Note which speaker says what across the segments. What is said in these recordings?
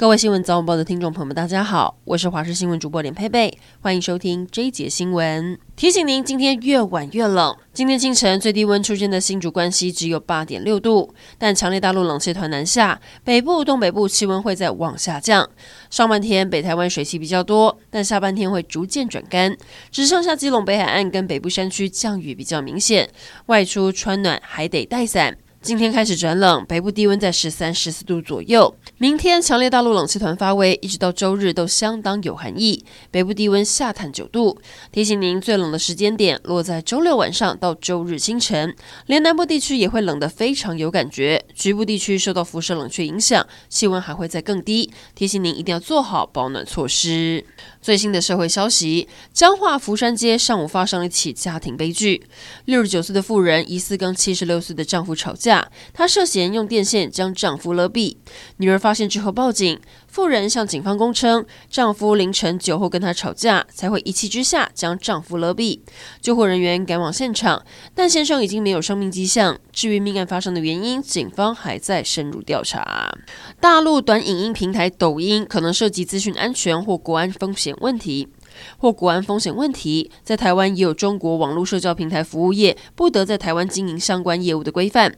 Speaker 1: 各位新闻早晚报的听众朋友们，大家好，我是华视新闻主播连佩佩，欢迎收听这一节新闻。提醒您，今天越晚越冷。今天清晨最低温出现在新竹关西只有八点六度，但强烈大陆冷气团南下，北部、东北部气温会再往下降。上半天北台湾水汽比较多，但下半天会逐渐转干，只剩下基隆北海岸跟北部山区降雨比较明显，外出穿暖还得带伞。今天开始转冷，北部低温在十三、十四度左右。明天强烈大陆冷气团发威，一直到周日都相当有寒意，北部低温下探九度。提醒您，最冷的时间点落在周六晚上到周日清晨，连南部地区也会冷得非常有感觉。局部地区受到辐射冷却影响，气温还会再更低。提醒您一定要做好保暖措施。最新的社会消息：彰化福山街上午发生了一起家庭悲剧。六十九岁的妇人疑似跟七十六岁的丈夫吵架，她涉嫌用电线将丈夫勒毙。女儿发现之后报警，妇人向警方供称，丈夫凌晨酒后跟她吵架，才会一气之下将丈夫勒毙。救护人员赶往现场，但先生已经没有生命迹象。至于命案发生的原因，警方还在深入调查。大陆短影音平台抖音可能涉及资讯安全或国安风险。问题或国安风险问题，在台湾也有中国网络社交平台服务业不得在台湾经营相关业务的规范。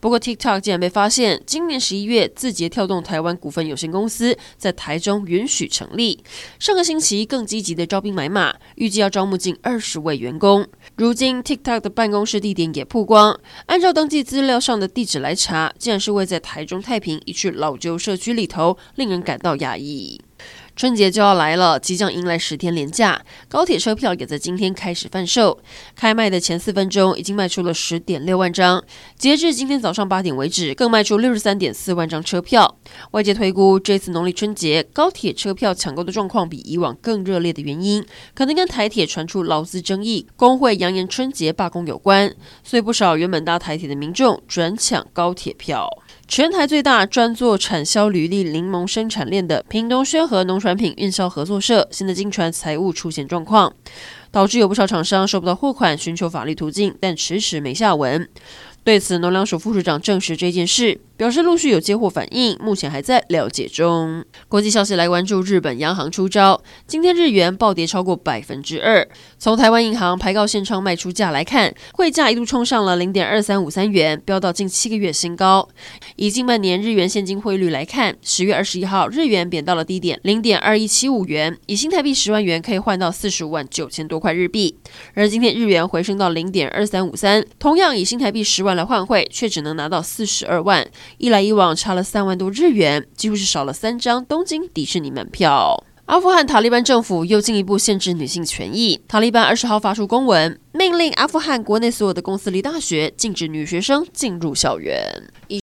Speaker 1: 不过，TikTok 竟然被发现，今年十一月，字节跳动台湾股份有限公司在台中允许成立。上个星期更积极的招兵买马，预计要招募近二十位员工。如今，TikTok 的办公室地点也曝光，按照登记资料上的地址来查，竟然是位在台中太平一处老旧社区里头，令人感到讶异。春节就要来了，即将迎来十天连假，高铁车票也在今天开始贩售。开卖的前四分钟已经卖出了十点六万张，截至今天早上八点为止，更卖出六十三点四万张车票。外界推估，这次农历春节高铁车票抢购的状况比以往更热烈的原因，可能跟台铁传出劳资争议、工会扬言春节罢工有关。所以不少原本搭台铁的民众转抢高铁票。全台最大专做产销履历柠檬生产链的屏东宣和农产品运销合作社，现在经传财务出现状况，导致有不少厂商收不到货款，寻求法律途径，但迟迟没下文。对此，农粮署副署长证实这件事，表示陆续有接获反应，目前还在了解中。国际消息来关注，日本央行出招，今天日元暴跌超过百分之二。从台湾银行排告现钞卖出价来看，汇价一度冲上了零点二三五三元，飙到近七个月新高。以近半年日元现金汇率来看，十月二十一号日元贬到了低点零点二一七五元，以新台币十万元可以换到四十五万九千多块日币。而今天日元回升到零点二三五三，同样以新台币十万。来换汇，却只能拿到四十二万，一来一往差了三万多日元，几乎是少了三张东京迪士尼门票。阿富汗塔利班政府又进一步限制女性权益，塔利班二十号发出公文，命令阿富汗国内所有的公司、离大学禁止女学生进入校园。以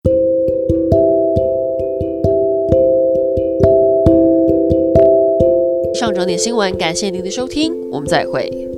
Speaker 1: 上整点新闻，感谢您的收听，我们再会。